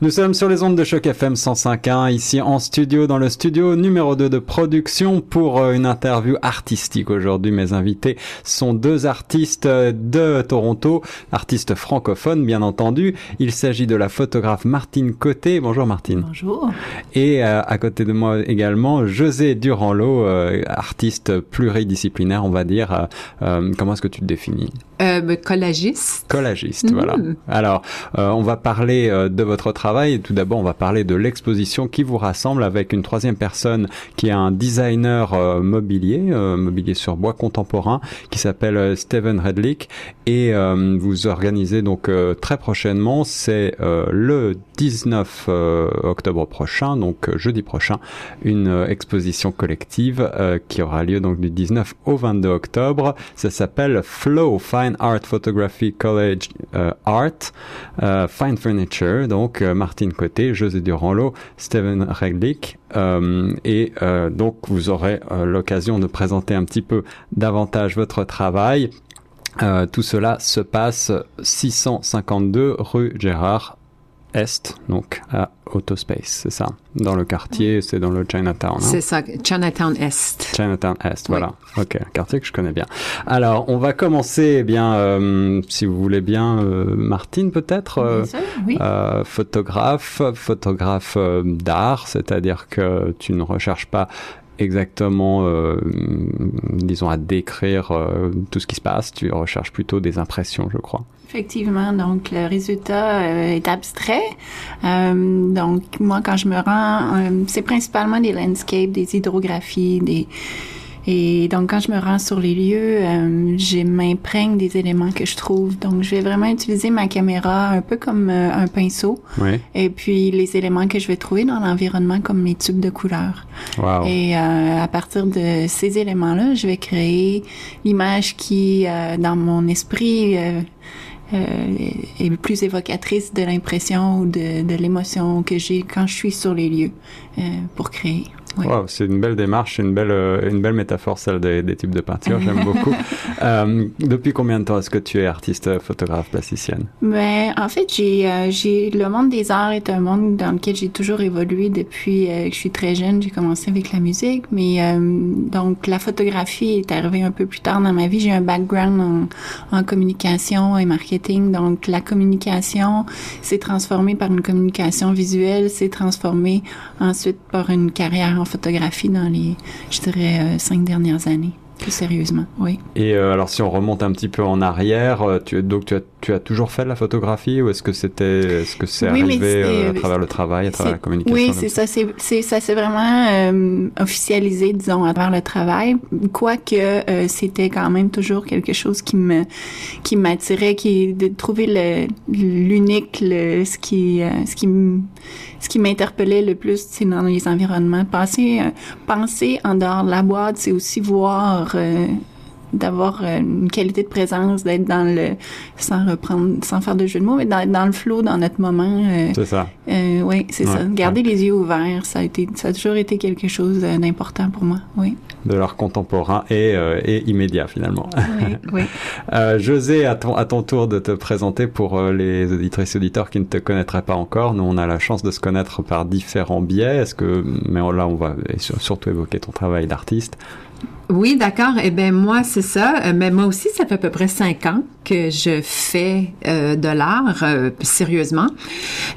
Nous sommes sur les ondes de choc FM 105.1 ici en studio dans le studio numéro 2 de production pour euh, une interview artistique aujourd'hui. Mes invités sont deux artistes euh, de Toronto, artistes francophones bien entendu. Il s'agit de la photographe Martine Côté. Bonjour Martine. Bonjour. Et euh, à côté de moi également José Durand-Lot, artiste pluridisciplinaire on va dire. comment est-ce que tu te définis? Euh, collagiste. Collagiste, voilà. Mm. Alors, on va parler de votre travail tout d'abord, on va parler de l'exposition qui vous rassemble avec une troisième personne qui est un designer euh, mobilier, euh, mobilier sur bois contemporain, qui s'appelle euh, Steven Redlick. Et vous organisez donc très prochainement, c'est le 19 octobre prochain, donc jeudi prochain, une exposition collective qui aura lieu donc du 19 au 22 octobre. Ça s'appelle Flow Fine Art Photography College Art Fine Furniture. Donc Martine Côté, José Durand-Lot, Steven Reglick. Euh, et euh, donc, vous aurez euh, l'occasion de présenter un petit peu davantage votre travail. tout cela se passe 652 rue Gérard est, donc à Autospace, c'est ça. Dans le quartier, c'est dans le Chinatown. Hein? C'est ça, Chinatown Est. Chinatown Est, voilà. Ok, quartier que je connais bien. Alors, on va commencer, eh bien, euh, si vous voulez bien, euh, Martine peut-être, euh, oui. photographe, photographe d'art, c'est-à-dire que tu ne recherches pas exactement, disons, à décrire tout ce qui se passe. Tu recherches plutôt des impressions, je crois. Effectivement, donc le résultat euh, est abstrait. Euh, donc moi, quand je me rends, euh, c'est principalement des landscapes, des hydrographies, des et donc quand je me rends sur les lieux, je m'imprègne des éléments que je trouve. Donc je vais vraiment utiliser ma caméra un peu comme un pinceau. Oui. Et puis les éléments que je vais trouver dans l'environnement comme mes tubes de couleurs. Wow. Et à partir de ces éléments-là, je vais créer l'image qui, dans mon esprit, euh, est plus évocatrice de l'impression ou de, de l'émotion que j'ai quand je suis sur les lieux euh, pour créer c'est une belle démarche, une belle, euh, une belle métaphore, celle des, des types de peintures. J'aime beaucoup. Euh, depuis combien de temps est-ce que tu es artiste, photographe, plasticienne? Ben, en fait, j'ai, euh, j'ai, le monde des arts est un monde dans lequel j'ai toujours évolué depuis que je suis très jeune. J'ai commencé avec la musique, mais donc la photographie est arrivée un peu plus tard dans ma vie. J'ai un background en, en communication et marketing, donc la communication s'est transformée par une communication visuelle, s'est transformée ensuite par une carrière en photographie dans les, je dirais, euh, cinq dernières années. Plus sérieusement, oui. Et euh, alors, si on remonte un petit peu en arrière, euh, tu, donc tu as, tu as toujours fait de la photographie ou est-ce que c'était, est-ce que c'est arrivé à travers le travail, à travers la communication Oui, c'est ça? C'est, ça s'est vraiment officialisé, disons, à travers le travail. Quoique c'était quand même toujours quelque chose qui me, qui m'attirait, qui de trouver le, l'unique, le, ce qui, ce qui ce qui m'interpellait le plus, c'est dans les environnements. Penser, euh, penser en dehors de la boîte, c'est aussi voir euh, d'avoir euh, une qualité de présence, d'être dans le sans reprendre, sans faire de jeu de mots, mais dans, dans le flow, dans notre moment. Euh, c'est ça. Euh, oui, c'est ça. Garder les yeux ouverts, ça a été, ça a toujours été quelque chose d'important pour moi. Oui. De l'art contemporain et, et immédiat finalement. Oui. oui. José, à ton à ton tour de te présenter pour les auditrices et auditeurs qui ne te connaîtraient pas encore. Nous, on a la chance de se connaître par différents biais. Est-ce que, mais là, on va surtout évoquer ton travail d'artiste. Oui, d'accord. Eh bien, moi, c'est ça. Euh, mais moi aussi, ça fait à peu près cinq ans que je fais euh, de l'art euh, sérieusement.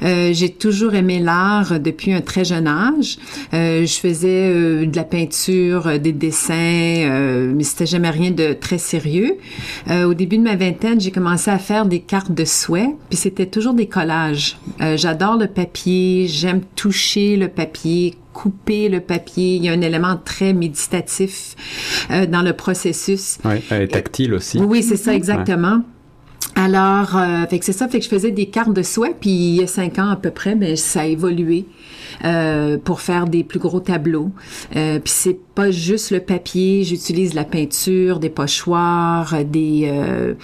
j'ai toujours aimé l'art depuis un très jeune âge. je faisais de la peinture, des dessins, mais c'était jamais rien de très sérieux. au début de ma vingtaine, j'ai commencé à faire des cartes de souhait, puis c'était toujours des collages. J'adore le papier, j'aime toucher le papier, couper le papier. Il y a un élément très méditatif euh, dans le processus. Oui, et tactile aussi. Oui, c'est ça, exactement. Alors, euh, fait que c'est ça, fait que je faisais des cartes de soie, puis il y a cinq ans à peu près, mais ben, ça a évolué euh, pour faire des plus gros tableaux. Euh, puis c'est pas juste le papier, j'utilise la peinture, des pochoirs, des euh,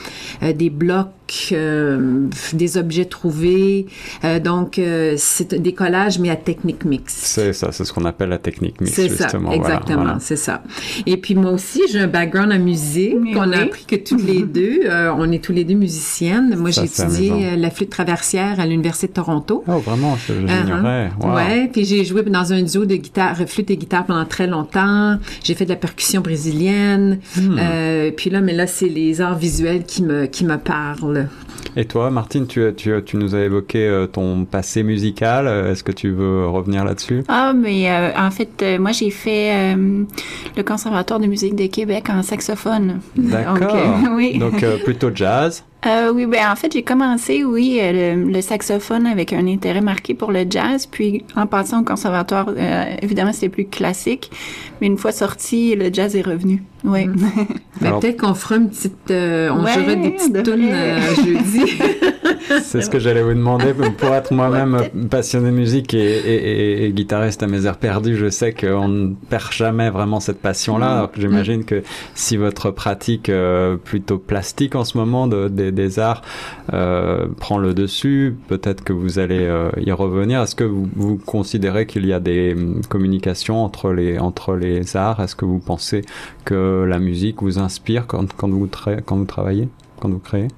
des blocs euh, des objets trouvés. Euh, donc, euh, c'est des collages, mais à technique mix. C'est ça, c'est ce qu'on appelle la technique mix, C'est ça, justement. exactement, Voilà, c'est ça. Et puis moi aussi, j'ai un background en musique. Mais on a appris que toutes les deux, euh, on est tous les deux musiciennes. Moi, j'ai étudié la flûte traversière à l'Université de Toronto. Oh, vraiment, je- j'ignorais. Uh-huh. Wow. Ouais, puis j'ai joué dans un duo de guitare, flûte et guitare pendant très longtemps. J'ai fait de la percussion brésilienne. Hmm. Euh, puis là, mais là, c'est les arts visuels qui me qui me parlent. Et toi, Martine, tu, tu, tu nous as évoqué euh, ton passé musical. Euh, Est-ce que tu veux revenir là-dessus? Ah, mais euh, en fait, euh, moi, j'ai fait euh, le Conservatoire de musique de Québec en saxophone. D'accord. Donc, euh, oui. Donc, euh, plutôt jazz. Euh, oui, ben en fait, j'ai commencé, oui, euh, le, le saxophone avec un intérêt marqué pour le jazz. Puis, en passant au conservatoire, euh, évidemment, c'était plus classique. Mais une fois sorti, le jazz est revenu. Oui. Ben, Alors- peut-être qu'on fera une petite, euh, on Ouais, jouera des petites tunes euh, jeudi. C'est ce que j'allais vous demander. Pour être moi-même Ouais, passionné de musique et, et- et- et guitariste à mes heures perdues, je sais qu'on ne perd jamais vraiment cette passion-là. Alors que j'imagine que si votre pratique euh, plutôt plastique en ce moment de- des- arts euh, prend le dessus, peut-être que vous allez euh, y revenir. Est-ce que vous, considérez qu'il y a des hum, communications entre les, entre les arts? Est-ce que vous pensez que la musique vous inspire quand, vous, quand vous travaillez, quand vous créez?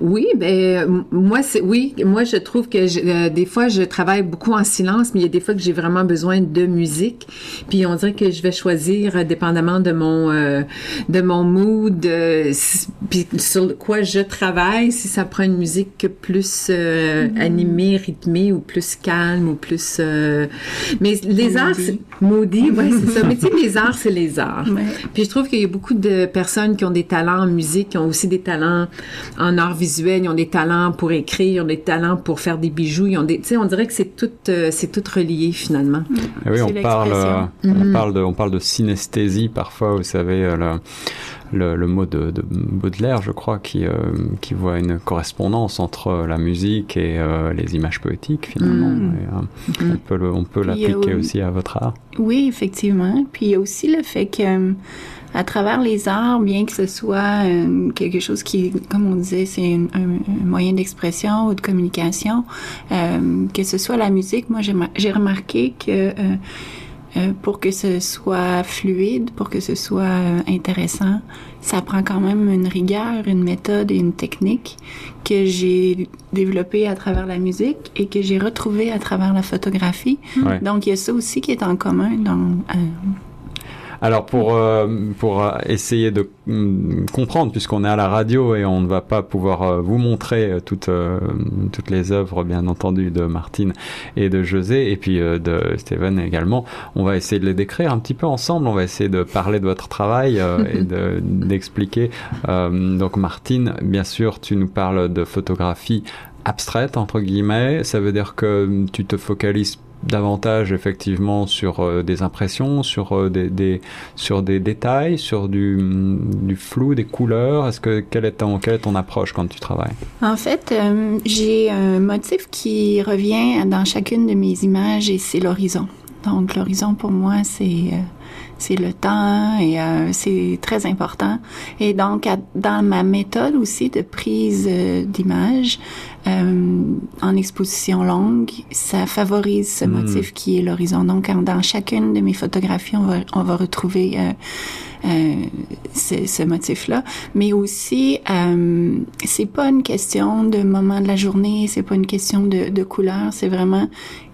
Oui, ben moi c'est oui, moi je trouve que je- euh, des fois je travaille beaucoup en silence, mais il y a des fois que j'ai vraiment besoin de musique. Puis on dirait que je vais choisir euh, dépendamment de mon euh, de mon mood, euh, s- puis sur quoi je travaille, si ça prend une musique plus euh, animée, rythmée ou plus calme ou plus. euh, Mais les Moody. arts, c'est- moody, ouais c'est ça. Mais tu sais les arts c'est les arts. Ouais. Puis je trouve qu'il y a beaucoup de personnes qui ont des talents en musique, qui ont aussi des talents en art visuel, ils ont des talents pour écrire, ils ont des talents pour faire des bijoux, ils ont des, tu sais, on dirait que c'est tout, euh, c'est tout relié finalement. Eh oui, on parle, euh, on parle de, on parle de synesthésie parfois. Vous savez euh, le, le, le mot de, de Baudelaire, je crois, qui euh, qui voit une correspondance entre la musique et euh, les images poétiques finalement. Mm. Et, euh, On peut le, on peut l'appliquer aussi à votre art. Oui, effectivement. Puis il y a aussi le fait que à travers les arts, bien que ce soit euh, quelque chose qui, comme on disait, c'est un, moyen d'expression ou de communication, euh, que ce soit la musique, moi j'ai ma- j'ai remarqué que euh, euh, pour que ce soit fluide, pour que ce soit euh, intéressant, ça prend quand même une rigueur, une méthode et une technique que j'ai développée à travers la musique et que j'ai retrouvée à travers la photographie. Ouais. Donc, il y a ça aussi qui est en commun dans... euh, Alors pour euh, pour euh, essayer de hum, comprendre, puisqu'on est à la radio et on ne va pas pouvoir euh, vous montrer toutes toutes les œuvres, bien entendu, de Martine et de José, et puis de Steven également, on va essayer de les décrire un petit peu ensemble. On va essayer de parler de votre travail et de d'expliquer. Donc Martine, bien sûr, tu nous parles de photographie abstraite entre guillemets. Ça veut dire que tu te focalises davantage effectivement sur euh, des impressions, sur euh, des, sur des détails, sur du, hum, du flou, des couleurs. Est-ce que quelle est ton quelle est ton approche quand tu travailles? En fait, euh, j'ai un motif qui revient dans chacune de mes images et c'est l'horizon. Donc, l'horizon pour moi, c'est c'est le temps et c'est très important. Et donc, dans ma méthode aussi de prise d'image euh, en exposition longue, ça favorise ce Mm. motif qui est l'horizon. Donc, en- dans chacune de mes photographies, on va, on va retrouver euh, euh, ce, motif-là. Mais aussi, c'est pas une question de moment de la journée, c'est pas une question de, de couleur, c'est vraiment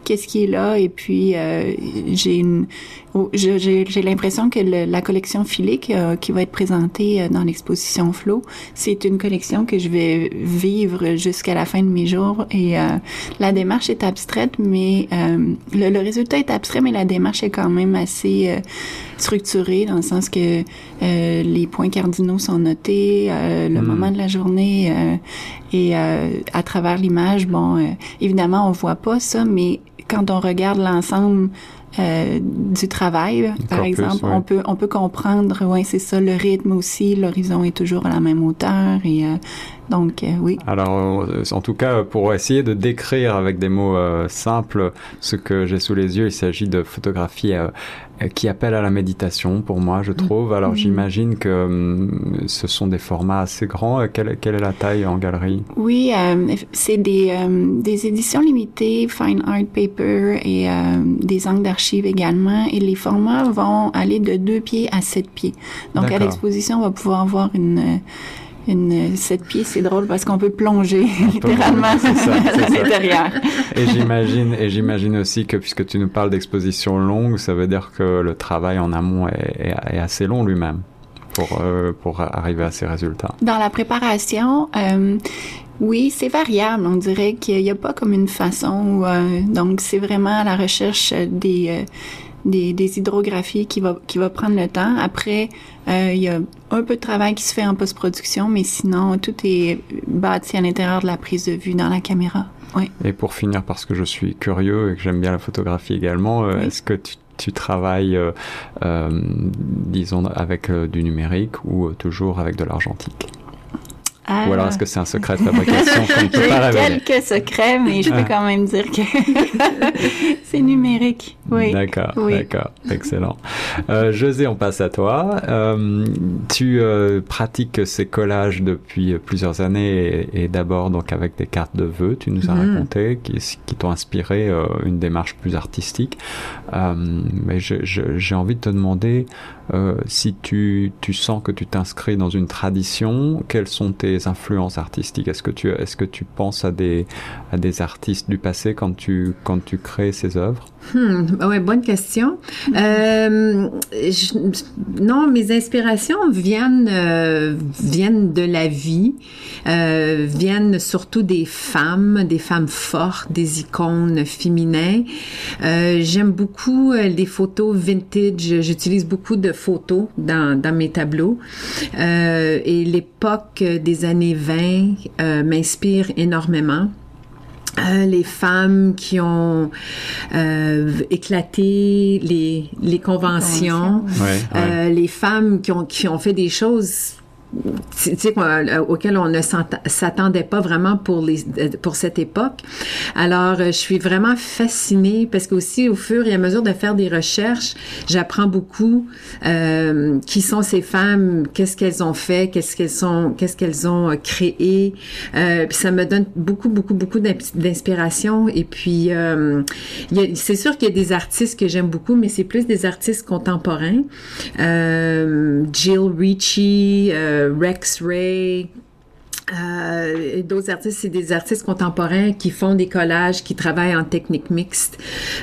qu'est-ce qui est là. Et puis, euh, j'ai une, oh, j'ai j'ai l'impression que le- la collection Philique euh, qui va être présentée euh, dans l'exposition Flow, c'est une collection que je vais vivre jusqu'à la fin de mes jours. Et euh, la démarche est abstraite, mais euh, le, le résultat est abstrait, mais la démarche est quand même assez euh, structurée dans le sens que euh, les points cardinaux sont notés, euh, le Mm. moment de la journée euh, et euh, à travers l'image, bon, euh, évidemment on voit pas ça, mais quand on regarde l'ensemble euh, du travail, par exemple, ouais. on peut on peut comprendre, ouais, c'est ça, le rythme aussi, l'horizon est toujours à la même hauteur et euh, Donc, euh, oui. Alors, en tout cas, pour essayer de décrire avec des mots simples ce que j'ai sous les yeux, il s'agit de photographies qui appellent à la méditation pour moi, je trouve. Alors, mm-hmm. j'imagine que hum, ce sont des formats assez grands. Quelle, quelle est la taille en galerie? Oui, c'est des, des éditions limitées, fine art paper et des angles d'archives également. Et les formats vont aller de 2 pieds à 7 pieds. Donc, à l'exposition, on va pouvoir voir une une sept pieds, c'est drôle parce qu'on peut plonger littéralement à l'intérieur. Et j'imagine, et j'imagine aussi que puisque tu nous parles d'exposition longue, ça veut dire que le travail en amont est, est, assez long lui-même pour euh, pour arriver à ces résultats. Dans la préparation. Euh, oui, c'est variable. On dirait qu'il n'y a pas comme une façon. euh, donc, c'est vraiment à la recherche des, des, des, hydrographies qui va, qui va prendre le temps. Après, euh, il y a un peu de travail qui se fait en post-production, mais sinon, tout est bâti à l'intérieur de la prise de vue dans la caméra. Oui. Et pour finir, parce que je suis curieux et que j'aime bien la photographie également, euh, est-ce que tu, tu travailles, euh, euh disons, avec du numérique ou toujours avec de l'argentique? Ah. Ou alors est-ce que c'est un secret de fabrication qu'on ne peut pas révéler? quelques secrets, mais je peux ah. quand même dire que c'est numérique. Oui. D'accord, d'accord, excellent. Euh, José, on passe à toi. Euh, tu euh, pratiques ces collages depuis plusieurs années et, d'abord donc avec des cartes de vœux. Tu nous as mm-hmm. raconté qui, qui t'ont inspiré une démarche plus artistique. Mais j'ai envie de te demander si tu, tu sens que tu t'inscris dans une tradition, quelles sont tes influences artistiques. Est-ce que tu est-ce que tu penses à des à des artistes du passé quand tu quand tu crées ces œuvres? Hmm, ouais, bonne question. Euh, non, mes inspirations viennent euh, viennent de la vie, euh, viennent surtout des femmes, des femmes fortes, des icônes féminines. Euh, j'aime beaucoup les photos vintage. J'utilise beaucoup de photos dans, dans mes tableaux. Euh, et l'époque des années 20 euh, m'inspire énormément. Euh, les femmes qui ont euh, éclaté les, les conventions, ouais, ouais. les femmes qui ont, qui ont fait des choses euh, auquel on ne s'attendait pas vraiment pour les euh, pour cette époque. Alors, euh, je suis vraiment fascinée parce qu'aussi au fur et à mesure de faire des recherches, j'apprends beaucoup euh, qui sont ces femmes, qu'est-ce qu'elles ont fait, qu'est-ce qu'elles sont, qu'est-ce qu'elles ont créé. Euh, puis ça me donne beaucoup, beaucoup, beaucoup d'inspiration. Et puis, euh, c'est sûr qu'il y a des artistes que j'aime beaucoup, mais c'est plus des artistes contemporains. Jill Ricci. Rex Ray, euh, d'autres artistes, c'est des artistes contemporains qui font des collages, qui travaillent en technique mixte.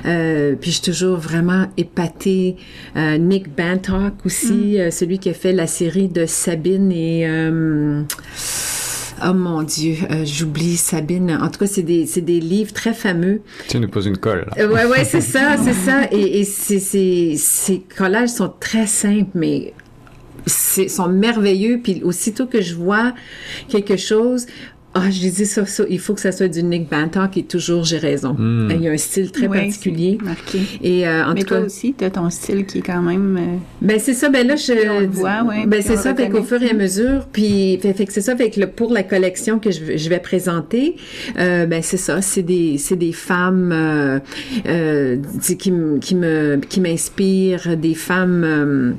Euh, puis je suis toujours vraiment épatée. Euh, Nick Bantock aussi, mm. euh, celui qui a fait la série de Sabine et... Euh, oh mon Dieu, j'oublie Sabine. En tout cas, c'est des, c'est des livres très fameux. Tu nous poses une colle. Là. ouais, ouais, c'est ça, c'est ça. Et, et c'est, c'est, ces collages sont très simples, mais sont merveilleux. Puis aussitôt que je vois quelque chose, ah, je dis ça, ça, il faut que ça soit du Nick Bantock et toujours j'ai raison. Mm. Il y a un style très particulier. Marqué. Et euh, en Mais tout toi cas, aussi, tu as ton style qui est quand même. Euh, ben c'est ça. Ben là, je. On le voit, ouais, ben c'est ça. Fait qu'au fur et à mesure, puis fait, fait que c'est ça. Fait que le, pour la collection que je, je vais présenter, euh, ben c'est ça. C'est des c'est des femmes euh, euh, qui qui me qui m'inspirent, des femmes euh,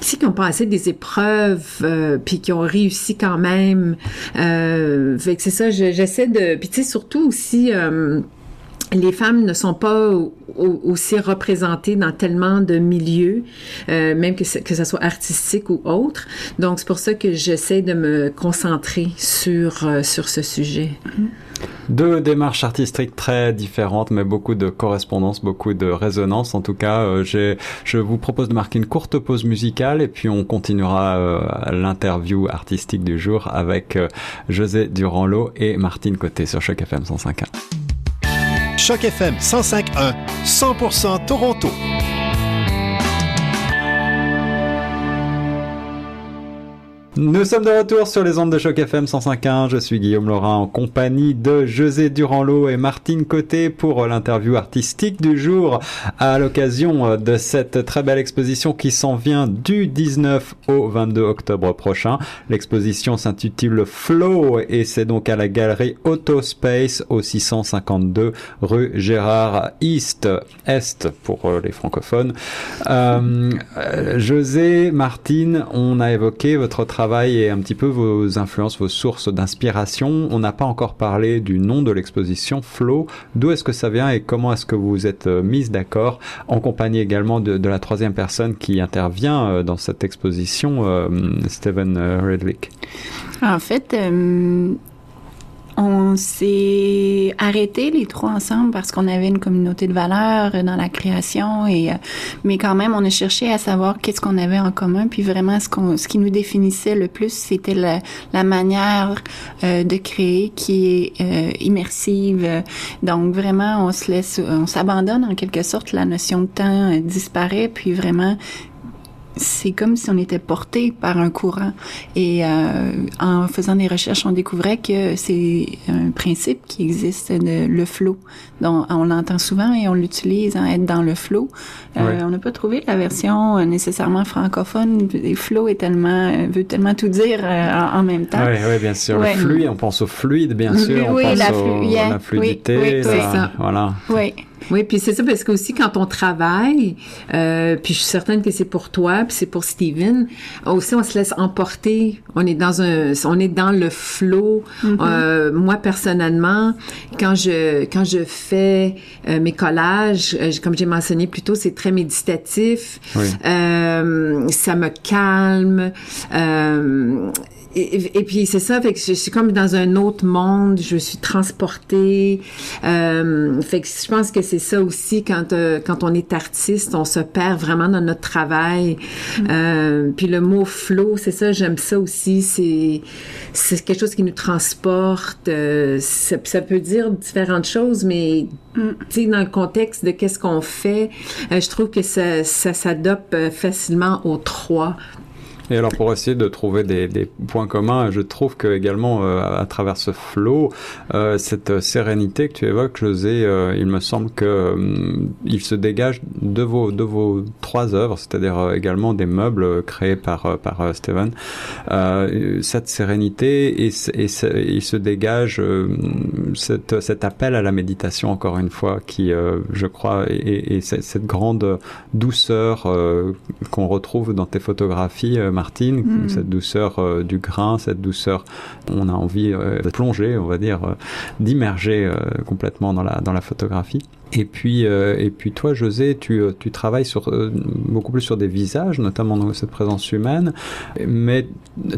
qui ont passé des épreuves euh, puis qui ont réussi quand même. Euh, fait que c'est ça, j'essaie de... Puis tu sais, surtout aussi... Euh, les femmes ne sont pas aussi représentées dans tellement de milieux, euh, même que ce, que ça soit artistique ou autre. Donc c'est pour ça que j'essaie de me concentrer sur euh, sur ce sujet. Deux démarches artistiques très différentes, mais beaucoup de correspondance, beaucoup de résonance. En tout cas, euh, je vous propose de marquer une courte pause musicale et puis on continuera euh, l'interview artistique du jour avec euh, José Durand-Lot et Martine Côté sur Choc FM 105.1. Choc FM 105.1, 100% Toronto. Nous sommes de retour sur les ondes de choc FM 105.1. Je suis Guillaume Laurin en compagnie de José Durand-Lot et Martine Côté pour l'interview artistique du jour à l'occasion de cette très belle exposition qui s'en vient du 19 au 22 octobre prochain. L'exposition s'intitule Flow et c'est donc à la galerie Autospace au 652 rue Gérard East, Est pour les francophones. Euh, José, Martine, on a évoqué votre travail et un petit peu vos influences, vos sources d'inspiration. On n'a pas encore parlé du nom de l'exposition, Flow. D'où est-ce que ça vient et comment est-ce que vous vous êtes euh, mise d'accord en compagnie également de, la troisième personne qui intervient euh, dans cette exposition, euh, Steven Redwick? En fait, on s'est arrêté les trois ensemble parce qu'on avait une communauté de valeurs dans la création et euh, mais quand même on a cherché à savoir qu'est-ce qu'on avait en commun. Puis vraiment ce qu'on ce qui nous définissait le plus c'était la, la manière euh, de créer qui est euh, immersive. Donc vraiment on se laisse on s'abandonne en quelque sorte la notion de temps disparaît. Puis vraiment c'est comme si on était porté par un courant. Et euh, en faisant des recherches, on découvrait que c'est un principe qui existe, de, le flow. Donc, on l'entend souvent et on l'utilise, hein, être dans le flow. Euh, On n'a pas trouvé la version euh, nécessairement francophone. Le flow est tellement euh, veut tellement tout dire en, même temps. Oui, oui, bien sûr. Le fluide, on pense au fluide, bien sûr. Oui, on pense la, au, la fluidité. Oui, ça. Voilà. Oui. Oui, puis c'est ça parce que aussi quand on travaille, euh, puis je suis certaine que c'est pour toi, puis c'est pour Steven, aussi on se laisse emporter. On est dans un, on est dans le flot. Mm-hmm. euh, moi personnellement, quand je quand je fais euh, mes collages, euh, comme j'ai mentionné plus tôt, c'est très méditatif. Oui. Euh, ça me calme. Et, puis c'est ça, fait que je suis comme dans un autre monde, je suis transportée. Euh, fait que je pense que c'est ça aussi quand euh, quand on est artiste, on se perd vraiment dans notre travail. Mm. Euh, puis le mot flow, c'est ça, j'aime ça aussi. C'est c'est quelque chose qui nous transporte. Euh, ça, ça, peut dire différentes choses, mais mm. tu sais dans le contexte de qu'est-ce qu'on fait, euh, je trouve que ça ça s'adopte facilement aux trois et alors pour essayer de trouver des, des points communs, je trouve que également euh, à travers ce flow, euh, cette sérénité que tu évoques, José, euh, il me semble que il se dégage de vos de vos trois œuvres, c'est-à-dire également des meubles créés par par Steven. cette sérénité et, et, il se dégage cette, cet appel à la méditation encore une fois qui, je crois, et, et cette grande douceur qu'on retrouve dans tes photographies Martine, mm. cette douceur euh, du grain, cette douceur, on a envie euh, de plonger, on va dire, euh, d'immerger complètement dans la, dans la photographie. Et puis, et puis toi, José, tu, tu travailles sur, beaucoup plus sur des visages, notamment dans cette présence humaine, mais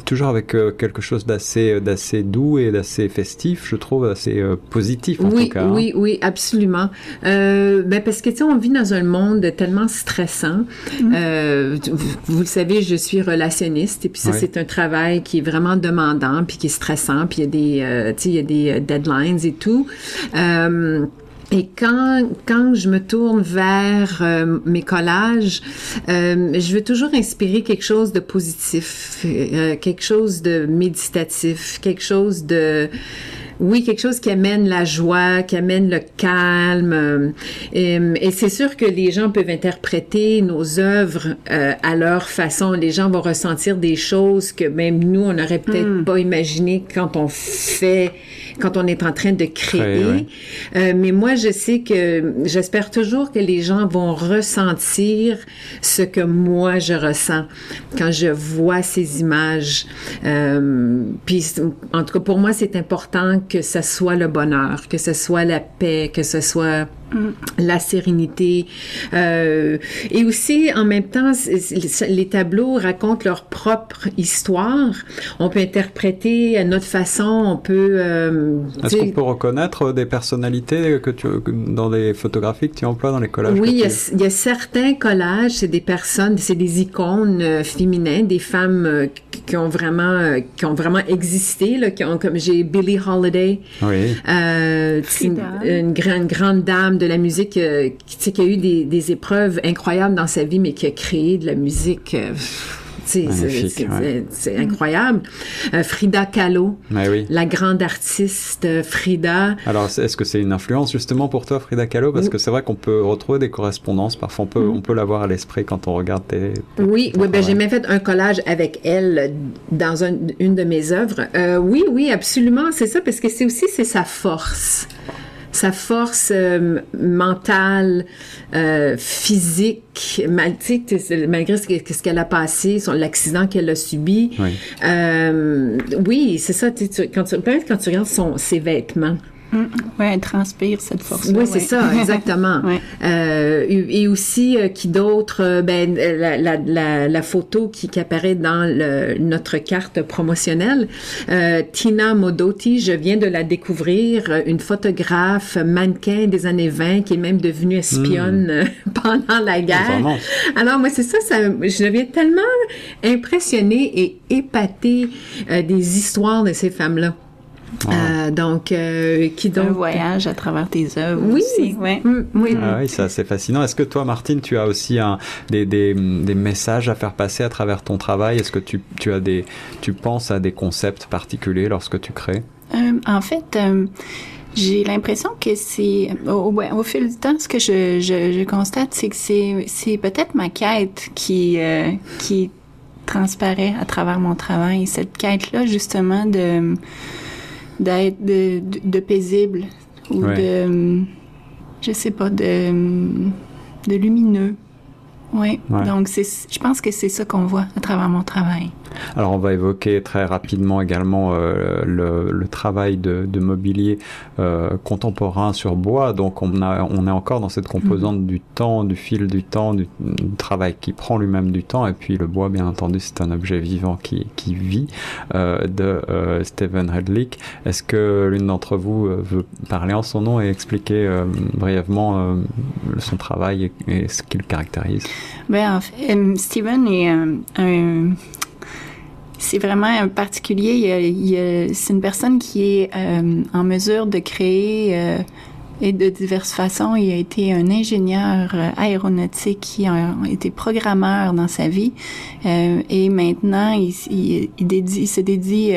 toujours avec quelque chose d'assez, d'assez doux et d'assez festif, je trouve, assez positif en oui, tout cas. Hein. Oui, oui, absolument. ben parce que tu sais, on vit dans un monde tellement stressant. Mm. vous, le savez, je suis relationniste et puis ça, c'est un travail qui est vraiment demandant puis qui est stressant puis il y a des, euh, tu sais, il y a des euh, deadlines et tout. Et quand quand je me tourne vers euh, mes collages, euh, je veux toujours inspirer quelque chose de positif, euh, quelque chose de méditatif, quelque chose de oui, quelque chose qui amène la joie, qui amène le calme. Et, et c'est sûr que les gens peuvent interpréter nos œuvres à leur façon. Les gens vont ressentir des choses que même nous, on n'aurait peut-être hmm. pas imaginé quand on fait quand on est en train de créer. Euh, mais moi, je sais que j'espère toujours que les gens vont ressentir ce que moi je ressens quand je vois ces images. Euh, puis, en tout cas, pour moi, c'est important que ce soit le bonheur, que ce soit la paix, que ce soit la sérénité. Euh, et aussi, en même temps, les tableaux racontent leur propre histoire. On peut interpréter à notre façon, on peut... Euh, Est-ce qu'on peut reconnaître des personnalités que tu, dans les photographies que tu emploies dans les collages? Oui, il y, a, il y, a, certains collages, c'est des personnes, c'est des icônes euh, féminines, des femmes euh, qui ont vraiment, euh, qui ont vraiment existé, là, qui ont, comme j'ai Billie Holiday, oui. euh, une, une, grande, grande dame de la musique euh, qui, qui, a eu des, des, épreuves incroyables dans sa vie, mais qui a créé de la musique. Euh, C'est incroyable. Euh, Frida Kahlo, oui. la grande artiste Frida. Alors, est-ce que c'est une influence justement pour toi, Frida Kahlo? Parce que c'est vrai qu'on peut retrouver des correspondances. Parfois, on peut, mm. on peut l'avoir à l'esprit quand on regarde tes. oui, oui ben, j'ai même fait un collage avec elle dans une de mes œuvres. Euh, oui, oui, absolument. C'est ça, parce que c'est aussi c'est sa force sa force euh, mentale, euh, physique, malgré ce qu'elle a passé, l'accident qu'elle a subi. Oui, euh, oui c'est ça. Tu, quand, tu, quand tu regardes son, ses vêtements, Mm. oui, elle transpire cette force. Oui, c'est ça, exactement. euh, et aussi, euh, qui d'autre, euh, ben, la, la, la, la, photo qui, qui apparaît dans le, notre carte promotionnelle, euh, Tina Modotti, je viens de la découvrir, une photographe mannequin des années 20 qui est même devenue espionne mm. pendant la guerre. Alors, moi, c'est ça, ça, je deviens tellement impressionnée et épatée des histoires de ces femmes-là. Euh, donc, euh, qui donc... Un voyage à travers tes œuvres oui. aussi. Ouais. Mm, oui, ah oui, ça c'est fascinant. Est-ce que toi, Martine, tu as aussi un, des, des, des, messages à faire passer à travers ton travail? Est-ce que tu, tu, as des, tu penses à des concepts particuliers lorsque tu crées? Euh, En fait... Euh, j'ai l'impression que c'est au, au, fil du temps, ce que je, je, je constate, c'est que c'est, c'est peut-être ma quête qui euh, qui transparaît à travers mon travail. Cette quête-là, justement, de d'être de, de, paisible ou de je sais pas de de lumineux. Oui donc c'est je pense que c'est ça qu'on voit à travers mon travail alors on va évoquer très rapidement également euh, le, le, travail de, de mobilier euh, contemporain sur bois. Donc on, a, on est encore dans cette composante mm-hmm. du temps, du fil du temps, du, travail qui prend lui-même du temps. Et puis le bois, bien entendu, c'est un objet vivant qui, qui vit euh, de Stephen Hedlick. Est-ce que l'une d'entre vous veut parler en son nom et expliquer brièvement son travail et, et ce qui le caractérise? Ben, Stephen est un c'est vraiment un particulier. c'est une personne qui est euh, en mesure de créer euh, et de diverses façons. Il a été un ingénieur euh, aéronautique qui a été programmeur dans sa vie et maintenant il, il, dédie, il se dédie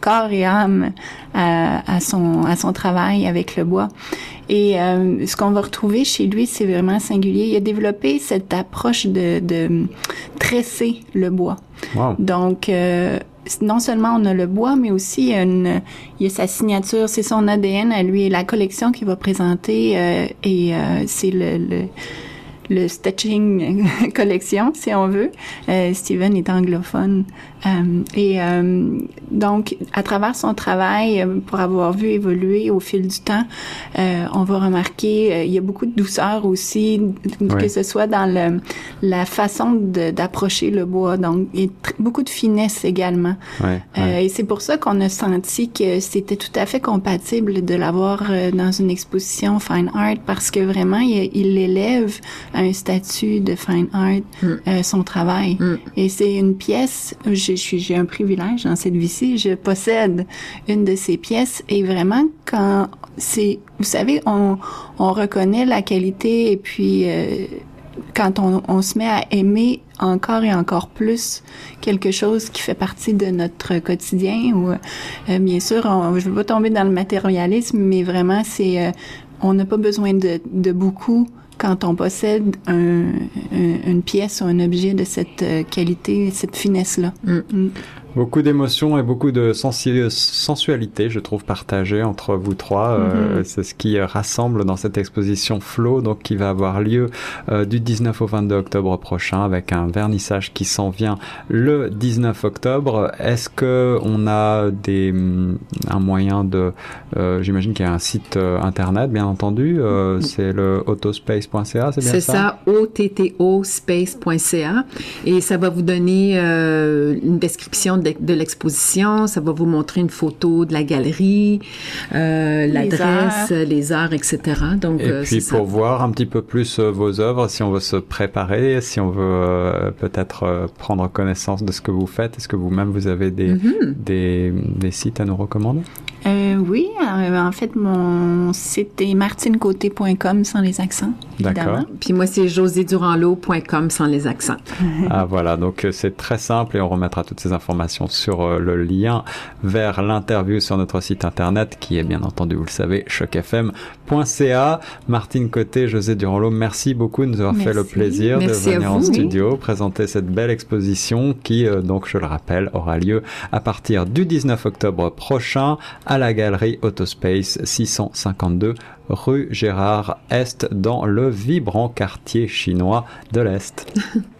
corps et âme à, à, son à son travail avec le bois. Et euh, ce qu'on va retrouver chez lui, c'est vraiment singulier. Il a développé cette approche de, de tresser le bois. Donc, euh, non seulement on a le bois, mais aussi une, il y a sa signature, c'est son ADN à lui, la collection qu'il va présenter euh, et euh, c'est le, le le Stitching Collection, si on veut. Euh, Steven est anglophone. Euh, et euh, donc, à travers son travail, euh, pour avoir vu évoluer au fil du temps, euh, on va remarquer, euh, il y a beaucoup de douceur aussi, que ce soit dans le, la façon d'approcher le bois. Donc, a beaucoup de finesse également. Ouais, et c'est pour ça qu'on a senti que c'était tout à fait compatible de l'avoir dans une exposition Fine Art parce que vraiment, il, il élève un statut de fine art mm. euh, son travail. Mm. Et c'est une pièce, j'ai un privilège dans cette vie-ci, je possède une de ces pièces et vraiment quand c'est, vous savez, on, on reconnaît la qualité et puis euh, quand on, on, se met à aimer encore et encore plus quelque chose qui fait partie de notre quotidien ou euh, bien sûr on, je veux pas tomber dans le matérialisme mais vraiment c'est on n'a pas besoin de, de beaucoup quand on possède un, une pièce ou un objet de cette euh, qualité, cette finesse-là. Mm. Mm. Beaucoup d'émotions et beaucoup de sensualité, je trouve, partagées entre vous trois. Euh, mm-hmm. c'est ce qui rassemble dans cette exposition Flow, donc qui va avoir lieu euh, du 19 au 22 octobre prochain, avec un vernissage qui s'en vient le 19 octobre. Est-ce que on a des mm, un moyen de, euh, j'imagine qu'il y a un site euh, internet, bien entendu. Euh, c'est le autospace.ca, c'est bien ça? C'est ça, ottospace.ca, et ça va vous donner une description de de, l'exposition. Ça va vous montrer une photo de la galerie, euh, l'adresse, les heures, etc. Donc, et euh, puis pour voir un petit peu plus euh, vos œuvres, si on veut se préparer, si on veut euh, peut-être euh, prendre connaissance de ce que vous faites, est-ce que vous-même vous avez des, mm-hmm. des, des, sites à nous recommander? oui, en fait, mon site est martinecoté.com sans les accents. Évidemment. Puis moi, c'est joséduranlot.com sans les accents. ah voilà, donc euh, c'est très simple et on remettra toutes ces informations sur euh, le lien vers l'interview sur notre site internet qui est bien entendu, vous le savez, chocfm.ca. Martine Côté, José Duranlot, merci beaucoup de nous avoir fait le plaisir de venir en studio, présenter cette belle exposition qui, euh, donc je le rappelle, aura lieu à partir du 19 octobre prochain à la galerie Autospace 652 rue Gérard Est dans le vibrant quartier chinois de l'Est.